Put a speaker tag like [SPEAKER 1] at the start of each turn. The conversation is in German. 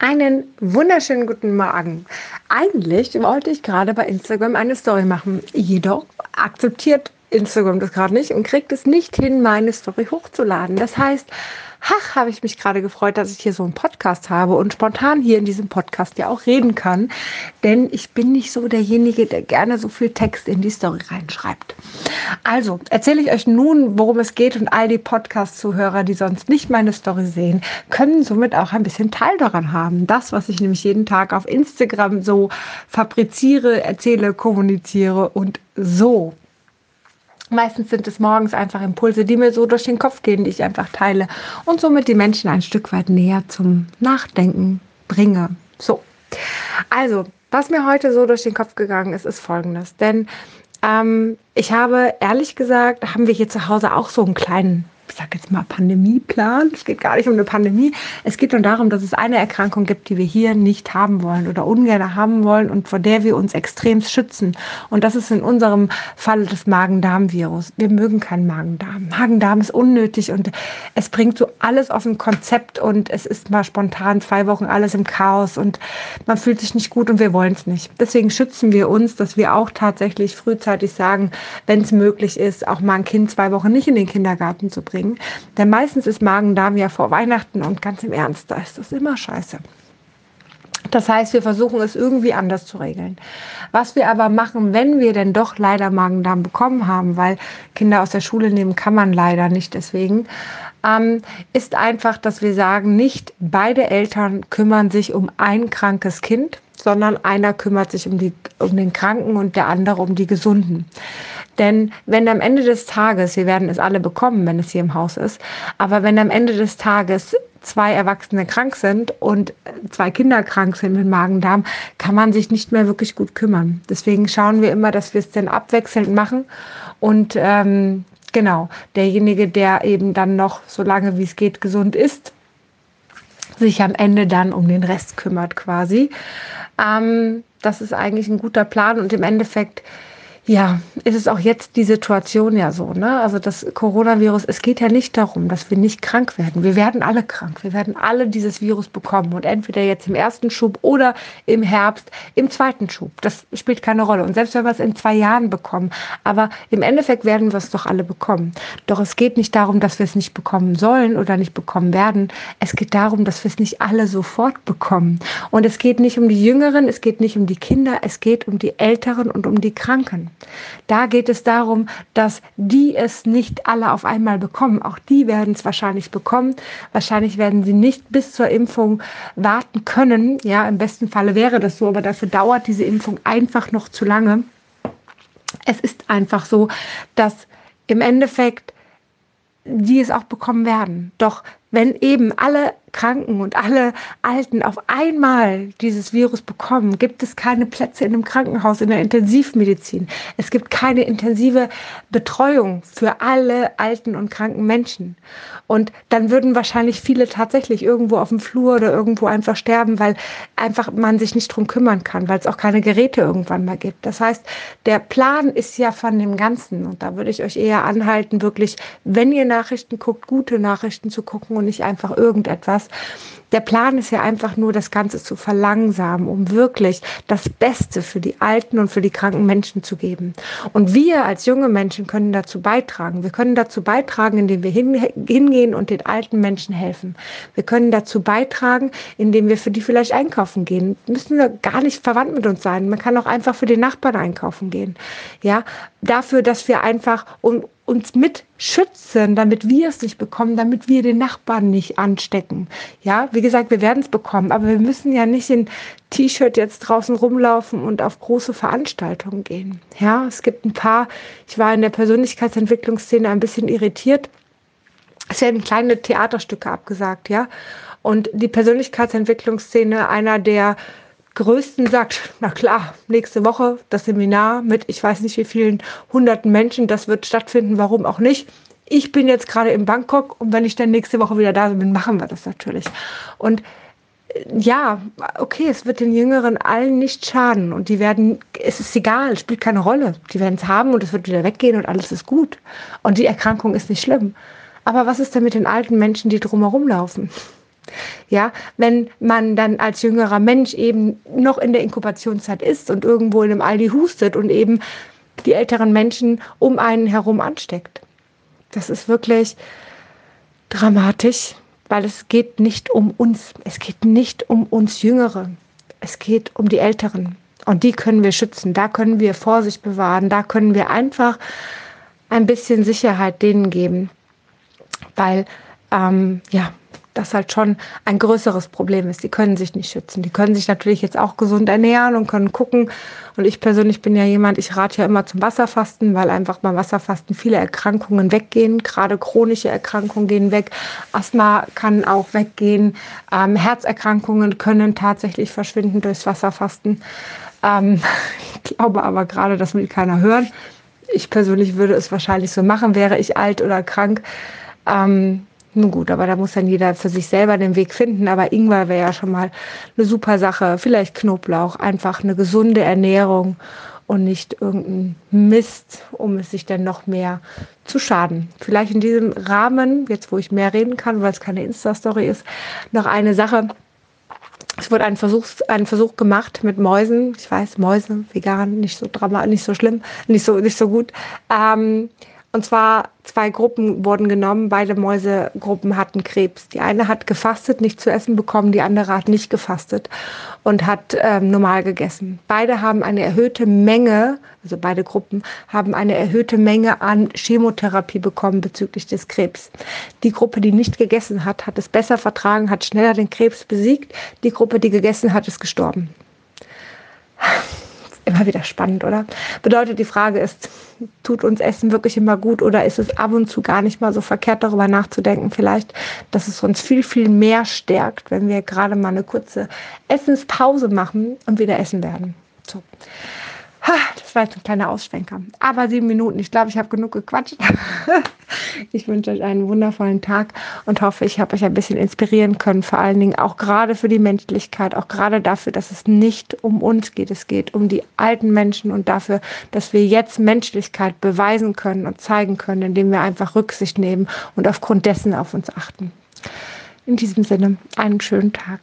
[SPEAKER 1] Einen wunderschönen guten Morgen. Eigentlich wollte ich gerade bei Instagram eine Story machen, jedoch akzeptiert Instagram das gerade nicht und kriegt es nicht hin, meine Story hochzuladen. Das heißt, Ach, habe ich mich gerade gefreut, dass ich hier so einen Podcast habe und spontan hier in diesem Podcast ja auch reden kann. Denn ich bin nicht so derjenige, der gerne so viel Text in die Story reinschreibt. Also erzähle ich euch nun, worum es geht und all die Podcast-Zuhörer, die sonst nicht meine Story sehen, können somit auch ein bisschen Teil daran haben. Das, was ich nämlich jeden Tag auf Instagram so fabriziere, erzähle, kommuniziere und so Meistens sind es morgens einfach Impulse, die mir so durch den Kopf gehen, die ich einfach teile und somit die Menschen ein Stück weit näher zum Nachdenken bringe. So. Also, was mir heute so durch den Kopf gegangen ist, ist folgendes. Denn ähm, ich habe ehrlich gesagt, haben wir hier zu Hause auch so einen kleinen ich sage jetzt mal Pandemieplan. Es geht gar nicht um eine Pandemie. Es geht nur darum, dass es eine Erkrankung gibt, die wir hier nicht haben wollen oder ungern haben wollen und vor der wir uns extrem schützen. Und das ist in unserem Fall das Magen-Darm-Virus. Wir mögen keinen Magen-Darm. Magen-Darm ist unnötig und es bringt so alles auf ein Konzept und es ist mal spontan zwei Wochen alles im Chaos und man fühlt sich nicht gut und wir wollen es nicht. Deswegen schützen wir uns, dass wir auch tatsächlich frühzeitig sagen, wenn es möglich ist, auch mal ein Kind zwei Wochen nicht in den Kindergarten zu bringen bringen. Denn meistens ist Magen-Darm ja vor Weihnachten und ganz im Ernst, da ist das immer scheiße. Das heißt, wir versuchen es irgendwie anders zu regeln. Was wir aber machen, wenn wir denn doch leider Magen-Darm bekommen haben, weil Kinder aus der Schule nehmen kann man leider nicht deswegen, ähm, ist einfach, dass wir sagen, nicht beide Eltern kümmern sich um ein krankes Kind, sondern einer kümmert sich um, die, um den Kranken und der andere um die Gesunden. Denn wenn am Ende des Tages, wir werden es alle bekommen, wenn es hier im Haus ist, aber wenn am Ende des Tages zwei Erwachsene krank sind und zwei Kinder krank sind mit Magen-Darm, kann man sich nicht mehr wirklich gut kümmern. Deswegen schauen wir immer, dass wir es dann abwechselnd machen und ähm, genau, derjenige, der eben dann noch so lange wie es geht gesund ist, sich am Ende dann um den Rest kümmert quasi. Ähm, das ist eigentlich ein guter Plan und im Endeffekt ja, ist es auch jetzt die Situation ja so, ne? Also das Coronavirus, es geht ja nicht darum, dass wir nicht krank werden. Wir werden alle krank. Wir werden alle dieses Virus bekommen und entweder jetzt im ersten Schub oder im Herbst im zweiten Schub. Das spielt keine Rolle. Und selbst wenn wir es in zwei Jahren bekommen, aber im Endeffekt werden wir es doch alle bekommen. Doch es geht nicht darum, dass wir es nicht bekommen sollen oder nicht bekommen werden. Es geht darum, dass wir es nicht alle sofort bekommen. Und es geht nicht um die Jüngeren, es geht nicht um die Kinder, es geht um die Älteren und um die Kranken. Da geht es darum, dass die es nicht alle auf einmal bekommen. Auch die werden es wahrscheinlich bekommen. Wahrscheinlich werden sie nicht bis zur Impfung warten können. Ja, im besten Falle wäre das so, aber dafür dauert diese Impfung einfach noch zu lange. Es ist einfach so, dass im Endeffekt die es auch bekommen werden. Doch wenn eben alle Kranken und alle Alten auf einmal dieses Virus bekommen, gibt es keine Plätze in einem Krankenhaus, in der Intensivmedizin. Es gibt keine intensive Betreuung für alle alten und kranken Menschen. Und dann würden wahrscheinlich viele tatsächlich irgendwo auf dem Flur oder irgendwo einfach sterben, weil einfach man sich nicht drum kümmern kann, weil es auch keine Geräte irgendwann mal gibt. Das heißt, der Plan ist ja von dem Ganzen. Und da würde ich euch eher anhalten, wirklich, wenn ihr Nachrichten guckt, gute Nachrichten zu gucken und nicht einfach irgendetwas. Der Plan ist ja einfach nur, das Ganze zu verlangsamen, um wirklich das Beste für die alten und für die kranken Menschen zu geben. Und wir als junge Menschen können dazu beitragen. Wir können dazu beitragen, indem wir hingehen und den alten Menschen helfen. Wir können dazu beitragen, indem wir für die vielleicht einkaufen gehen. Müssen wir gar nicht verwandt mit uns sein. Man kann auch einfach für den Nachbarn einkaufen gehen. Ja, dafür, dass wir einfach um, uns mit schützen, damit wir es nicht bekommen, damit wir den Nachbarn nicht anstecken. Ja, wie gesagt, wir werden es bekommen, aber wir müssen ja nicht in T-Shirt jetzt draußen rumlaufen und auf große Veranstaltungen gehen. Ja, es gibt ein paar, ich war in der Persönlichkeitsentwicklungsszene ein bisschen irritiert. Es werden kleine Theaterstücke abgesagt, ja. Und die Persönlichkeitsentwicklungsszene, einer der Größten sagt, na klar, nächste Woche das Seminar mit ich weiß nicht wie vielen hunderten Menschen, das wird stattfinden, warum auch nicht. Ich bin jetzt gerade in Bangkok und wenn ich dann nächste Woche wieder da bin, machen wir das natürlich. Und äh, ja, okay, es wird den Jüngeren allen nicht schaden und die werden, es ist egal, es spielt keine Rolle. Die werden es haben und es wird wieder weggehen und alles ist gut. Und die Erkrankung ist nicht schlimm. Aber was ist denn mit den alten Menschen, die drumherum laufen? Ja, wenn man dann als jüngerer Mensch eben noch in der Inkubationszeit ist und irgendwo in einem Aldi hustet und eben die älteren Menschen um einen herum ansteckt. Das ist wirklich dramatisch, weil es geht nicht um uns. Es geht nicht um uns Jüngere. Es geht um die Älteren. Und die können wir schützen. Da können wir Vorsicht bewahren. Da können wir einfach ein bisschen Sicherheit denen geben. Weil, ähm, ja, das halt schon ein größeres Problem ist. Die können sich nicht schützen. Die können sich natürlich jetzt auch gesund ernähren und können gucken. Und ich persönlich bin ja jemand, ich rate ja immer zum Wasserfasten, weil einfach beim Wasserfasten viele Erkrankungen weggehen. Gerade chronische Erkrankungen gehen weg. Asthma kann auch weggehen. Ähm, Herzerkrankungen können tatsächlich verschwinden durchs Wasserfasten. Ähm, ich glaube aber gerade, das will keiner hören. Ich persönlich würde es wahrscheinlich so machen, wäre ich alt oder krank. Ähm, nun gut, aber da muss dann jeder für sich selber den Weg finden. Aber Ingwer wäre ja schon mal eine super Sache. Vielleicht Knoblauch, einfach eine gesunde Ernährung und nicht irgendein Mist, um es sich dann noch mehr zu schaden. Vielleicht in diesem Rahmen, jetzt wo ich mehr reden kann, weil es keine Insta-Story ist, noch eine Sache. Es wurde ein Versuch, ein Versuch gemacht mit Mäusen. Ich weiß, Mäuse, vegan, nicht so dramatisch, nicht so schlimm, nicht so, nicht so gut. Ähm, und zwar zwei Gruppen wurden genommen. Beide Mäusegruppen hatten Krebs. Die eine hat gefastet, nicht zu essen bekommen, die andere hat nicht gefastet und hat ähm, normal gegessen. Beide haben eine erhöhte Menge, also beide Gruppen haben eine erhöhte Menge an Chemotherapie bekommen bezüglich des Krebs. Die Gruppe, die nicht gegessen hat, hat es besser vertragen, hat schneller den Krebs besiegt. Die Gruppe, die gegessen hat, ist gestorben. Immer wieder spannend, oder? Bedeutet, die Frage ist, tut uns Essen wirklich immer gut oder ist es ab und zu gar nicht mal so verkehrt, darüber nachzudenken, vielleicht, dass es uns viel, viel mehr stärkt, wenn wir gerade mal eine kurze Essenspause machen und wieder essen werden. So. Das war jetzt ein kleiner Ausschwenker. Aber sieben Minuten. Ich glaube, ich habe genug gequatscht. Ich wünsche euch einen wundervollen Tag und hoffe, ich habe euch ein bisschen inspirieren können. Vor allen Dingen auch gerade für die Menschlichkeit, auch gerade dafür, dass es nicht um uns geht. Es geht um die alten Menschen und dafür, dass wir jetzt Menschlichkeit beweisen können und zeigen können, indem wir einfach Rücksicht nehmen und aufgrund dessen auf uns achten. In diesem Sinne, einen schönen Tag.